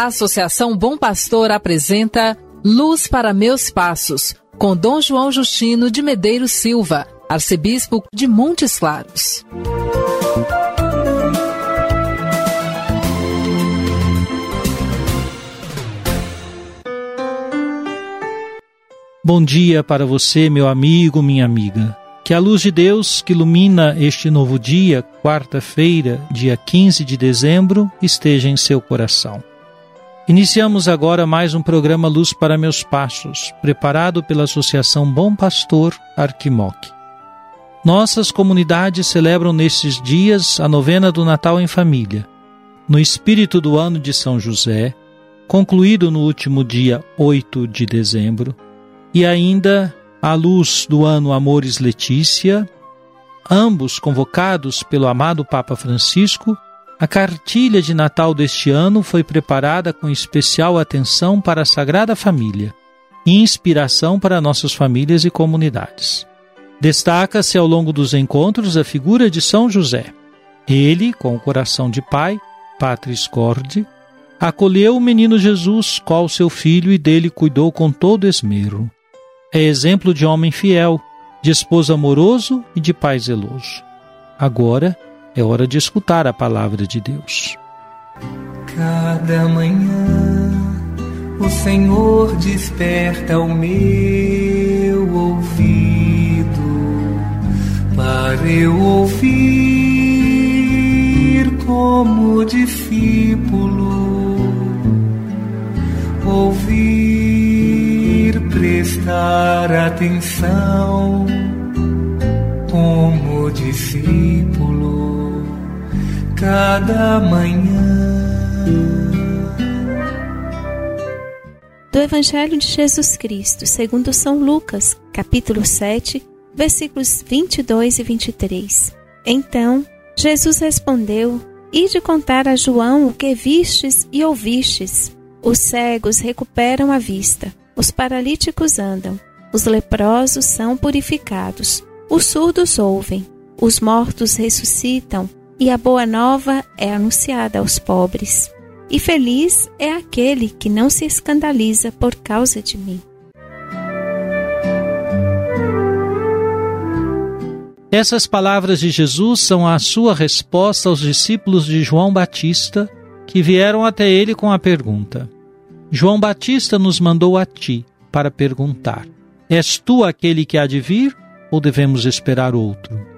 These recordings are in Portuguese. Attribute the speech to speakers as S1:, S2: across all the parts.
S1: A Associação Bom Pastor apresenta Luz para Meus Passos, com Dom João Justino de Medeiros Silva, arcebispo de Montes Claros.
S2: Bom dia para você, meu amigo, minha amiga. Que a luz de Deus que ilumina este novo dia, quarta-feira, dia 15 de dezembro, esteja em seu coração. Iniciamos agora mais um programa Luz para Meus Passos, preparado pela Associação Bom Pastor Arquimoc. Nossas comunidades celebram nestes dias a novena do Natal em família. No espírito do ano de São José, concluído no último dia 8 de dezembro, e ainda à luz do ano Amores Letícia, ambos convocados pelo amado Papa Francisco, a cartilha de Natal deste ano foi preparada com especial atenção para a Sagrada Família e inspiração para nossas famílias e comunidades. Destaca-se ao longo dos encontros a figura de São José. Ele, com o coração de pai, Patris Corde, acolheu o menino Jesus, qual seu filho, e dele cuidou com todo esmero. É exemplo de homem fiel, de esposo amoroso e de pai zeloso. Agora é hora de escutar a palavra de Deus.
S3: Cada manhã o Senhor desperta o meu ouvido para eu ouvir como discípulo ouvir prestar atenção cada manhã.
S4: Do Evangelho de Jesus Cristo, segundo São Lucas, capítulo 7, versículos 22 e 23. Então, Jesus respondeu: Ide contar a João o que vistes e ouvistes. Os cegos recuperam a vista, os paralíticos andam, os leprosos são purificados, os surdos ouvem, os mortos ressuscitam, e a boa nova é anunciada aos pobres. E feliz é aquele que não se escandaliza por causa de mim.
S2: Essas palavras de Jesus são a sua resposta aos discípulos de João Batista que vieram até ele com a pergunta: João Batista nos mandou a ti para perguntar: És tu aquele que há de vir ou devemos esperar outro?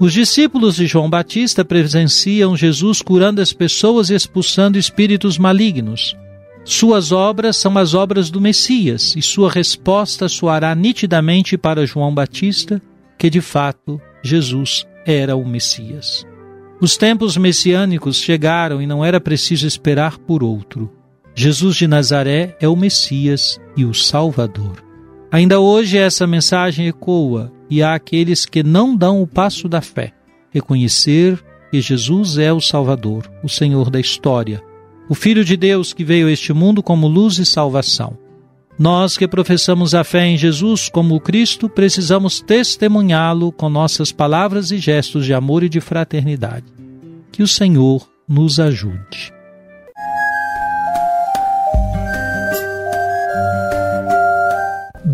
S2: Os discípulos de João Batista presenciam Jesus curando as pessoas e expulsando espíritos malignos. Suas obras são as obras do Messias e sua resposta soará nitidamente para João Batista que de fato Jesus era o Messias. Os tempos messiânicos chegaram e não era preciso esperar por outro. Jesus de Nazaré é o Messias e o Salvador. Ainda hoje essa mensagem ecoa e há aqueles que não dão o passo da fé, reconhecer que Jesus é o Salvador, o Senhor da história, o Filho de Deus que veio a este mundo como luz e salvação. Nós que professamos a fé em Jesus como o Cristo, precisamos testemunhá-lo com nossas palavras e gestos de amor e de fraternidade. Que o Senhor nos ajude.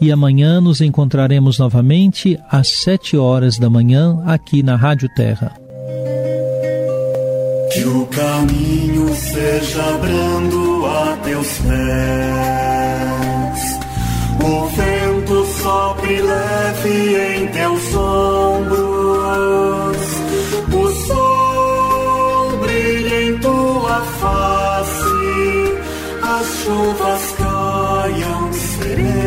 S2: e amanhã nos encontraremos novamente às sete horas da manhã aqui na Rádio Terra.
S5: Que o caminho seja brando a teus pés